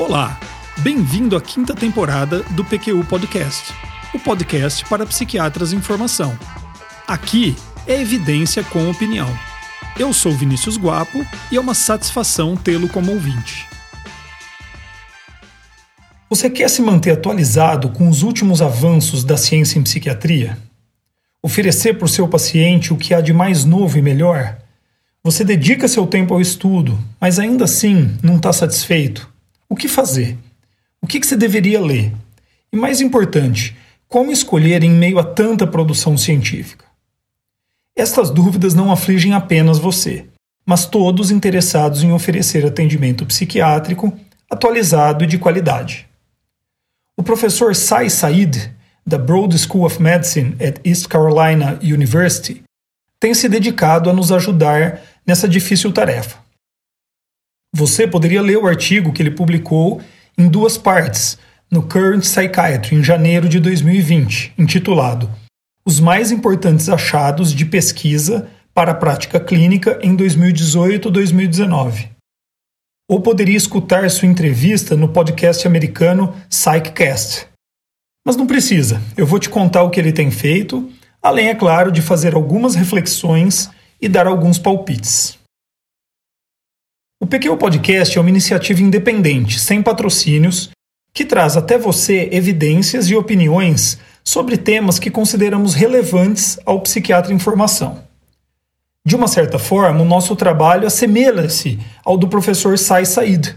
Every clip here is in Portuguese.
Olá, bem-vindo à quinta temporada do PQU Podcast, o podcast para psiquiatras em formação. Aqui é evidência com opinião. Eu sou Vinícius Guapo e é uma satisfação tê-lo como ouvinte. Você quer se manter atualizado com os últimos avanços da ciência em psiquiatria? Oferecer para o seu paciente o que há de mais novo e melhor? Você dedica seu tempo ao estudo, mas ainda assim não está satisfeito? O que fazer? O que, que você deveria ler? E mais importante, como escolher em meio a tanta produção científica? Estas dúvidas não afligem apenas você, mas todos interessados em oferecer atendimento psiquiátrico atualizado e de qualidade. O professor Sai Said, da Broad School of Medicine at East Carolina University, tem se dedicado a nos ajudar nessa difícil tarefa. Você poderia ler o artigo que ele publicou em duas partes no Current Psychiatry em janeiro de 2020, intitulado Os mais importantes achados de pesquisa para a prática clínica em 2018-2019. Ou poderia escutar sua entrevista no podcast americano Psychcast. Mas não precisa, eu vou te contar o que ele tem feito, além, é claro, de fazer algumas reflexões e dar alguns palpites. O PQ Podcast é uma iniciativa independente, sem patrocínios, que traz até você evidências e opiniões sobre temas que consideramos relevantes ao psiquiatra em formação. De uma certa forma, o nosso trabalho assemelha-se ao do professor Sai Said.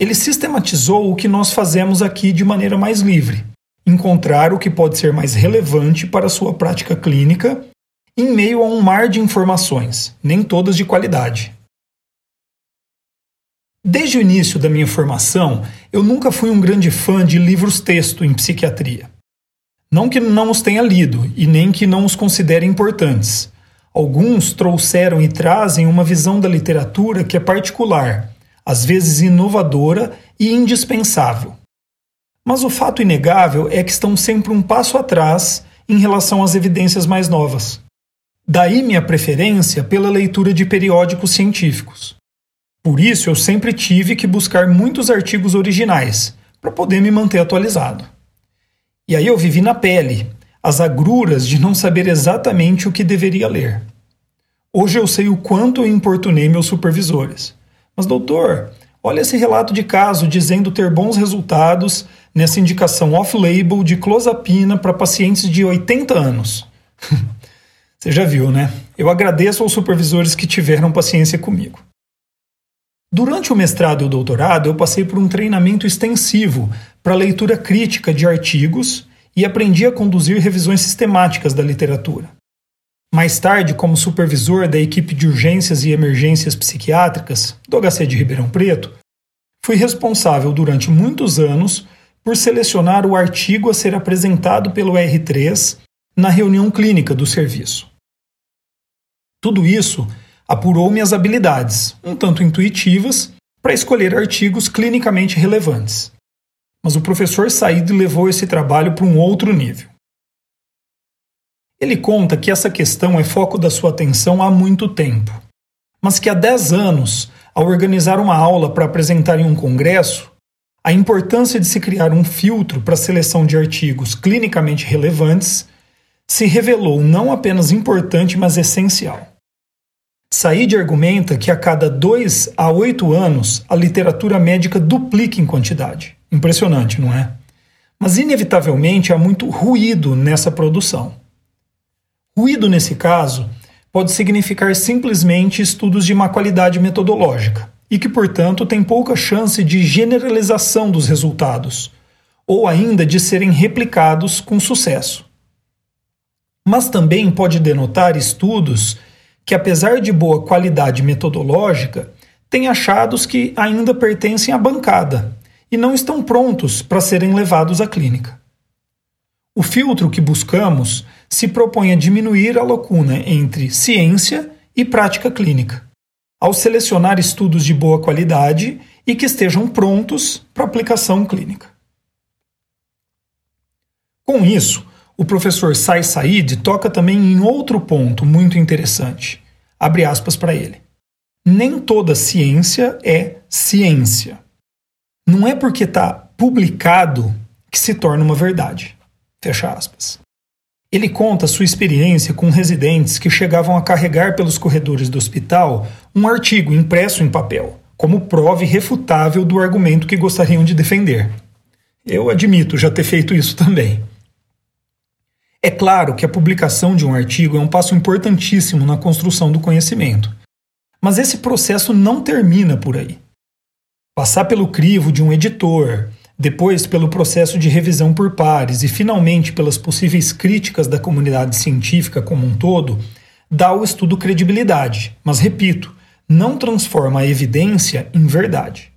Ele sistematizou o que nós fazemos aqui de maneira mais livre, encontrar o que pode ser mais relevante para a sua prática clínica em meio a um mar de informações, nem todas de qualidade. Desde o início da minha formação, eu nunca fui um grande fã de livros-texto em psiquiatria. Não que não os tenha lido e nem que não os considere importantes. Alguns trouxeram e trazem uma visão da literatura que é particular, às vezes inovadora e indispensável. Mas o fato inegável é que estão sempre um passo atrás em relação às evidências mais novas. Daí minha preferência pela leitura de periódicos científicos. Por isso, eu sempre tive que buscar muitos artigos originais para poder me manter atualizado. E aí eu vivi na pele as agruras de não saber exatamente o que deveria ler. Hoje eu sei o quanto eu importunei meus supervisores. Mas, doutor, olha esse relato de caso dizendo ter bons resultados nessa indicação off-label de clozapina para pacientes de 80 anos. Você já viu, né? Eu agradeço aos supervisores que tiveram paciência comigo. Durante o mestrado e o doutorado, eu passei por um treinamento extensivo para leitura crítica de artigos e aprendi a conduzir revisões sistemáticas da literatura. Mais tarde, como supervisor da equipe de urgências e emergências psiquiátricas do HC de Ribeirão Preto, fui responsável durante muitos anos por selecionar o artigo a ser apresentado pelo R3 na reunião clínica do serviço. Tudo isso apurou minhas habilidades, um tanto intuitivas, para escolher artigos clinicamente relevantes. Mas o professor Said levou esse trabalho para um outro nível. Ele conta que essa questão é foco da sua atenção há muito tempo, mas que há 10 anos, ao organizar uma aula para apresentar em um congresso, a importância de se criar um filtro para a seleção de artigos clinicamente relevantes se revelou não apenas importante, mas essencial. Said argumenta que a cada dois a oito anos a literatura médica duplica em quantidade. Impressionante, não é? Mas, inevitavelmente, há muito ruído nessa produção. Ruído, nesse caso, pode significar simplesmente estudos de má qualidade metodológica e que, portanto, tem pouca chance de generalização dos resultados, ou ainda de serem replicados com sucesso. Mas também pode denotar estudos que, apesar de boa qualidade metodológica, têm achados que ainda pertencem à bancada e não estão prontos para serem levados à clínica. O filtro que buscamos se propõe a diminuir a lacuna entre ciência e prática clínica, ao selecionar estudos de boa qualidade e que estejam prontos para aplicação clínica. Com isso, o professor Sai Said toca também em outro ponto muito interessante. Abre aspas para ele. Nem toda ciência é ciência. Não é porque está publicado que se torna uma verdade. Fecha aspas. Ele conta sua experiência com residentes que chegavam a carregar pelos corredores do hospital um artigo impresso em papel, como prova irrefutável do argumento que gostariam de defender. Eu admito já ter feito isso também. É claro que a publicação de um artigo é um passo importantíssimo na construção do conhecimento. Mas esse processo não termina por aí. Passar pelo crivo de um editor, depois pelo processo de revisão por pares e finalmente pelas possíveis críticas da comunidade científica como um todo, dá ao estudo credibilidade, mas repito, não transforma a evidência em verdade.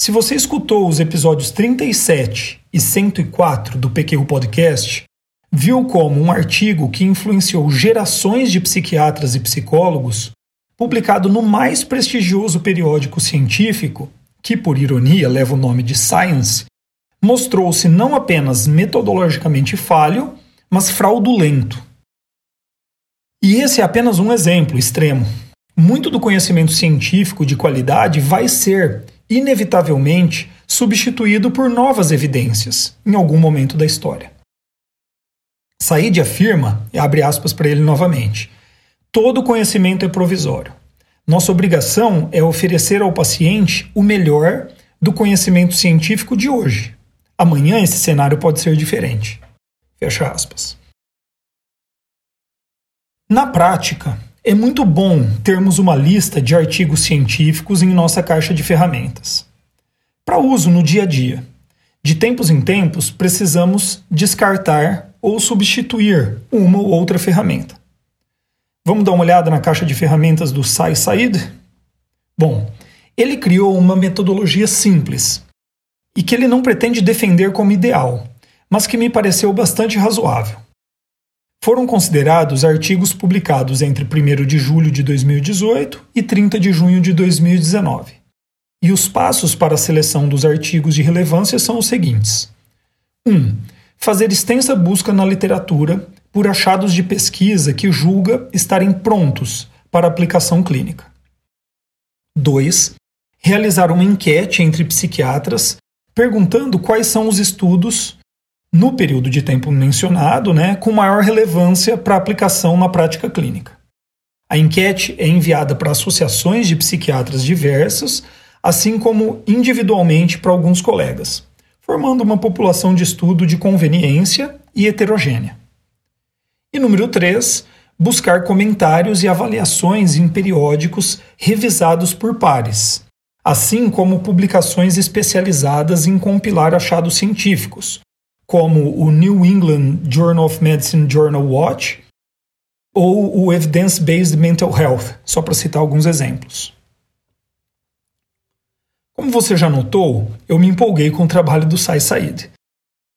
Se você escutou os episódios 37 e 104 do PQ Podcast, viu como um artigo que influenciou gerações de psiquiatras e psicólogos, publicado no mais prestigioso periódico científico, que por ironia leva o nome de Science, mostrou-se não apenas metodologicamente falho, mas fraudulento. E esse é apenas um exemplo extremo. Muito do conhecimento científico de qualidade vai ser, inevitavelmente, substituído por novas evidências em algum momento da história. Said afirma, e abre aspas para ele novamente, todo conhecimento é provisório. Nossa obrigação é oferecer ao paciente o melhor do conhecimento científico de hoje. Amanhã esse cenário pode ser diferente. Fecha aspas. Na prática, é muito bom termos uma lista de artigos científicos em nossa caixa de ferramentas. Para uso no dia a dia. De tempos em tempos, precisamos descartar ou substituir uma ou outra ferramenta. Vamos dar uma olhada na caixa de ferramentas do Sai Said? Bom, ele criou uma metodologia simples e que ele não pretende defender como ideal, mas que me pareceu bastante razoável. Foram considerados artigos publicados entre 1 de julho de 2018 e 30 de junho de 2019. E os passos para a seleção dos artigos de relevância são os seguintes: 1. Um, fazer extensa busca na literatura por achados de pesquisa que julga estarem prontos para aplicação clínica. 2. Realizar uma enquete entre psiquiatras perguntando quais são os estudos, no período de tempo mencionado, né, com maior relevância para aplicação na prática clínica. A enquete é enviada para associações de psiquiatras diversas, assim como individualmente para alguns colegas, formando uma população de estudo de conveniência e heterogênea. E número 3, buscar comentários e avaliações em periódicos revisados por pares, assim como publicações especializadas em compilar achados científicos, como o New England Journal of Medicine Journal Watch ou o Evidence Based Mental Health, só para citar alguns exemplos. Como você já notou, eu me empolguei com o trabalho do Sai Said.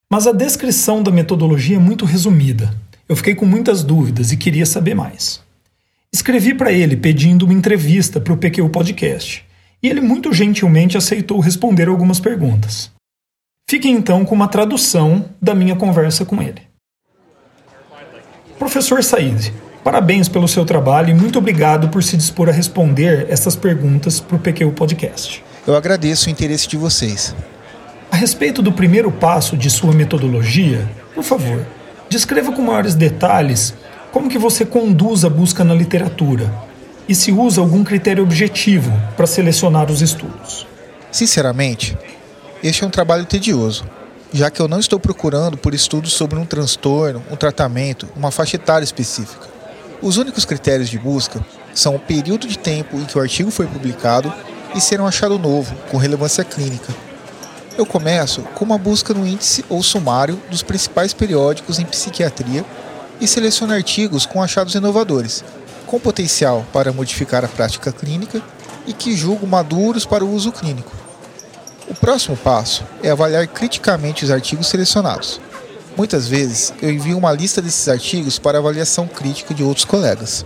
Mas a descrição da metodologia é muito resumida, eu fiquei com muitas dúvidas e queria saber mais. Escrevi para ele pedindo uma entrevista para o PQ Podcast e ele muito gentilmente aceitou responder algumas perguntas. Fiquem então com uma tradução da minha conversa com ele. Professor Said, parabéns pelo seu trabalho e muito obrigado por se dispor a responder essas perguntas para o PQ Podcast. Eu agradeço o interesse de vocês. A respeito do primeiro passo de sua metodologia, por favor, Descreva com maiores detalhes como que você conduz a busca na literatura e se usa algum critério objetivo para selecionar os estudos. Sinceramente, este é um trabalho tedioso, já que eu não estou procurando por estudos sobre um transtorno, um tratamento, uma faixa etária específica. Os únicos critérios de busca são o período de tempo em que o artigo foi publicado e ser um achado novo, com relevância clínica, eu começo com uma busca no índice ou sumário dos principais periódicos em psiquiatria e seleciono artigos com achados inovadores, com potencial para modificar a prática clínica e que julgo maduros para o uso clínico. O próximo passo é avaliar criticamente os artigos selecionados. Muitas vezes eu envio uma lista desses artigos para avaliação crítica de outros colegas.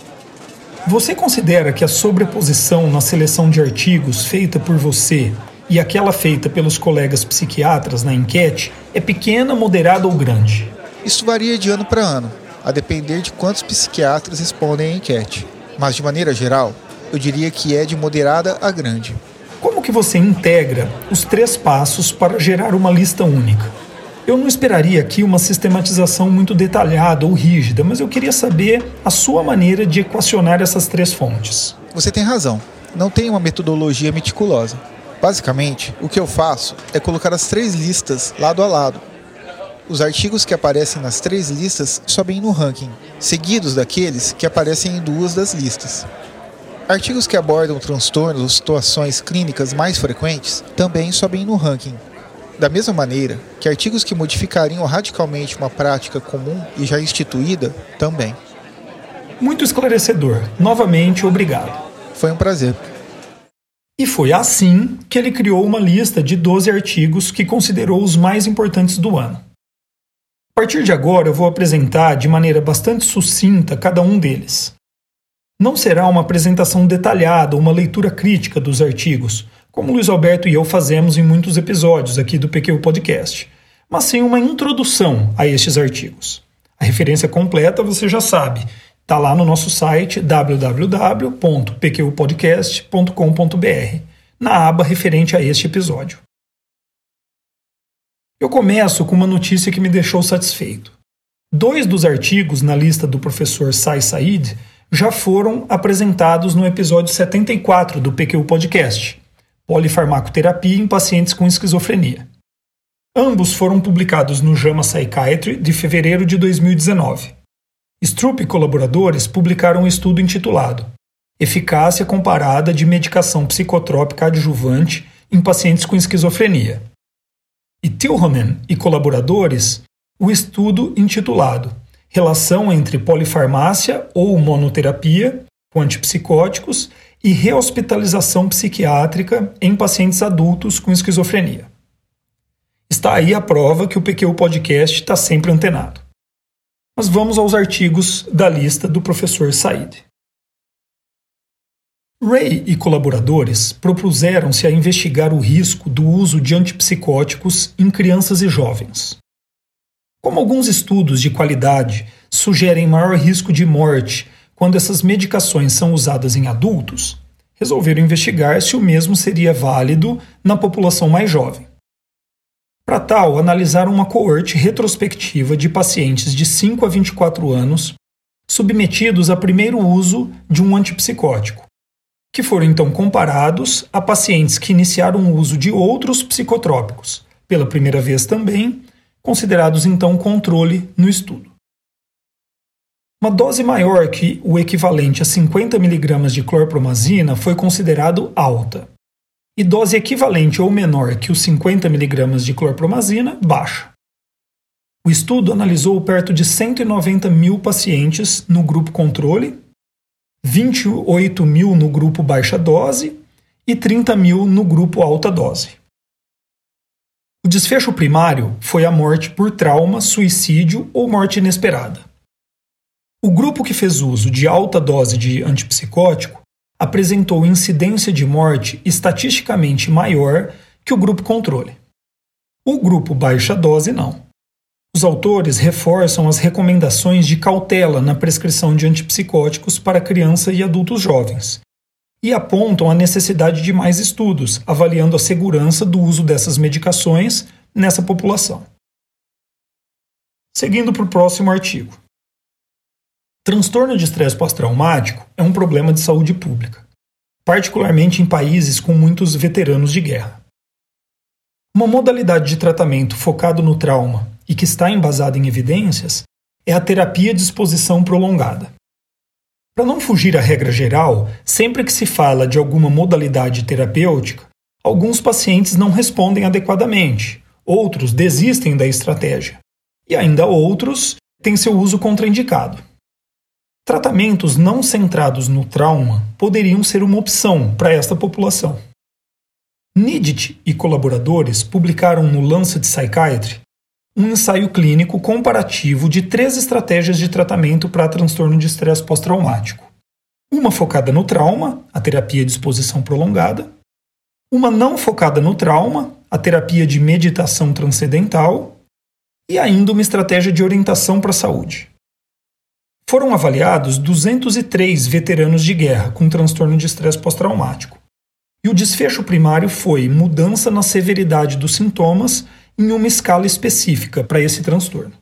Você considera que a sobreposição na seleção de artigos feita por você e aquela feita pelos colegas psiquiatras na enquete é pequena, moderada ou grande? Isso varia de ano para ano, a depender de quantos psiquiatras respondem à enquete. Mas, de maneira geral, eu diria que é de moderada a grande. Como que você integra os três passos para gerar uma lista única? Eu não esperaria aqui uma sistematização muito detalhada ou rígida, mas eu queria saber a sua maneira de equacionar essas três fontes. Você tem razão. Não tem uma metodologia meticulosa. Basicamente, o que eu faço é colocar as três listas lado a lado. Os artigos que aparecem nas três listas sobem no ranking, seguidos daqueles que aparecem em duas das listas. Artigos que abordam transtornos ou situações clínicas mais frequentes também sobem no ranking. Da mesma maneira que artigos que modificariam radicalmente uma prática comum e já instituída também. Muito esclarecedor. Novamente, obrigado. Foi um prazer. E foi assim que ele criou uma lista de 12 artigos que considerou os mais importantes do ano. A partir de agora, eu vou apresentar de maneira bastante sucinta cada um deles. Não será uma apresentação detalhada ou uma leitura crítica dos artigos, como Luiz Alberto e eu fazemos em muitos episódios aqui do PQ Podcast, mas sim uma introdução a estes artigos. A referência completa você já sabe, Está lá no nosso site www.pqpodcast.com.br, na aba referente a este episódio. Eu começo com uma notícia que me deixou satisfeito. Dois dos artigos na lista do professor Sai Said já foram apresentados no episódio 74 do PQ Podcast, Polifarmacoterapia em pacientes com esquizofrenia. Ambos foram publicados no JAMA Psychiatry de fevereiro de 2019. Stroop e colaboradores publicaram um estudo intitulado Eficácia comparada de medicação psicotrópica adjuvante em pacientes com esquizofrenia. E Tilhonen e colaboradores o estudo intitulado Relação entre polifarmácia ou monoterapia com antipsicóticos e rehospitalização psiquiátrica em pacientes adultos com esquizofrenia. Está aí a prova que o PQ Podcast está sempre antenado. Mas vamos aos artigos da lista do professor Said. Ray e colaboradores propuseram-se a investigar o risco do uso de antipsicóticos em crianças e jovens. Como alguns estudos de qualidade sugerem maior risco de morte quando essas medicações são usadas em adultos, resolveram investigar se o mesmo seria válido na população mais jovem. Para tal, analisaram uma coorte retrospectiva de pacientes de 5 a 24 anos submetidos a primeiro uso de um antipsicótico, que foram então comparados a pacientes que iniciaram o uso de outros psicotrópicos, pela primeira vez também, considerados então controle no estudo. Uma dose maior que o equivalente a 50 mg de clorpromazina foi considerado alta, e dose equivalente ou menor que os 50 mg de clorpromazina, baixa. O estudo analisou perto de 190 mil pacientes no grupo controle, 28 mil no grupo baixa dose e 30 mil no grupo alta dose. O desfecho primário foi a morte por trauma, suicídio ou morte inesperada. O grupo que fez uso de alta dose de antipsicótico apresentou incidência de morte estatisticamente maior que o grupo controle. O grupo baixa dose não. Os autores reforçam as recomendações de cautela na prescrição de antipsicóticos para crianças e adultos jovens e apontam a necessidade de mais estudos avaliando a segurança do uso dessas medicações nessa população. Seguindo para o próximo artigo. Transtorno de estresse pós-traumático é um problema de saúde pública, particularmente em países com muitos veteranos de guerra. Uma modalidade de tratamento focado no trauma e que está embasada em evidências é a terapia de exposição prolongada. Para não fugir à regra geral, sempre que se fala de alguma modalidade terapêutica, alguns pacientes não respondem adequadamente, outros desistem da estratégia, e ainda outros têm seu uso contraindicado. Tratamentos não centrados no trauma poderiam ser uma opção para esta população. Nidit e colaboradores publicaram no Lancet Psychiatry um ensaio clínico comparativo de três estratégias de tratamento para transtorno de estresse pós-traumático. Uma focada no trauma, a terapia de exposição prolongada, uma não focada no trauma, a terapia de meditação transcendental, e ainda uma estratégia de orientação para a saúde. Foram avaliados 203 veteranos de guerra com transtorno de estresse pós-traumático. E o desfecho primário foi mudança na severidade dos sintomas em uma escala específica para esse transtorno.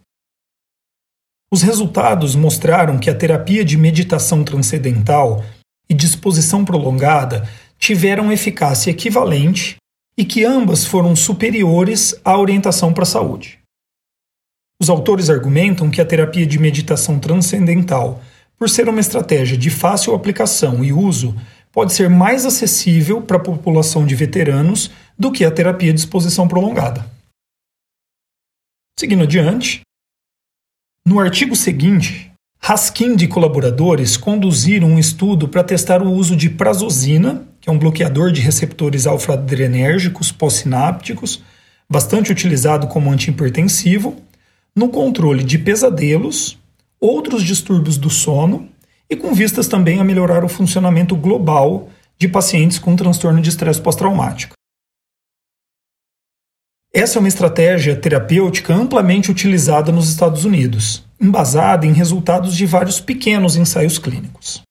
Os resultados mostraram que a terapia de meditação transcendental e disposição prolongada tiveram eficácia equivalente e que ambas foram superiores à orientação para a saúde. Os autores argumentam que a terapia de meditação transcendental, por ser uma estratégia de fácil aplicação e uso, pode ser mais acessível para a população de veteranos do que a terapia de exposição prolongada. Seguindo adiante, no artigo seguinte, Haskin e colaboradores conduziram um estudo para testar o uso de prazosina, que é um bloqueador de receptores alfa-adrenérgicos pós-sinápticos, bastante utilizado como antihipertensivo, no controle de pesadelos, outros distúrbios do sono e com vistas também a melhorar o funcionamento global de pacientes com transtorno de estresse pós-traumático. Essa é uma estratégia terapêutica amplamente utilizada nos Estados Unidos, embasada em resultados de vários pequenos ensaios clínicos.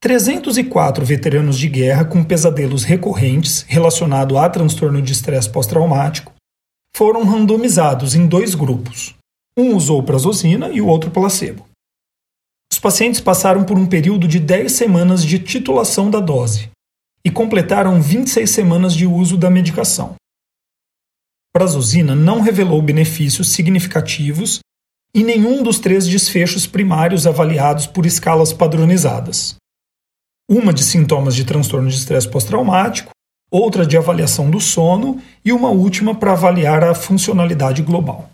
304 veteranos de guerra com pesadelos recorrentes relacionados a transtorno de estresse pós-traumático foram randomizados em dois grupos. Um usou prazosina e o outro placebo. Os pacientes passaram por um período de 10 semanas de titulação da dose e completaram 26 semanas de uso da medicação. Prazosina não revelou benefícios significativos em nenhum dos três desfechos primários avaliados por escalas padronizadas. Uma de sintomas de transtorno de estresse pós-traumático outra de avaliação do sono e uma última para avaliar a funcionalidade global.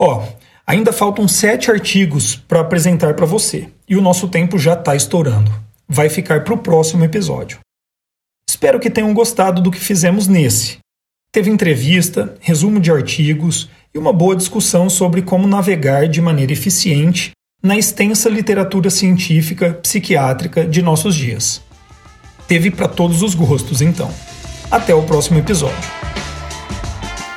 Ó, ainda faltam sete artigos para apresentar para você e o nosso tempo já está estourando. Vai ficar para o próximo episódio. Espero que tenham gostado do que fizemos nesse. Teve entrevista, resumo de artigos e uma boa discussão sobre como navegar de maneira eficiente na extensa literatura científica psiquiátrica de nossos dias. Teve para todos os gostos, então. Até o próximo episódio.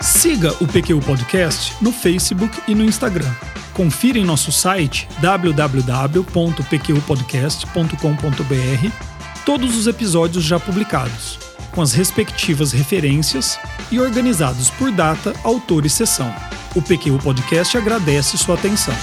Siga o PQ Podcast no Facebook e no Instagram. Confira em nosso site www.pqpodcast.com.br todos os episódios já publicados, com as respectivas referências e organizados por data, autor e sessão. O PQ Podcast agradece sua atenção.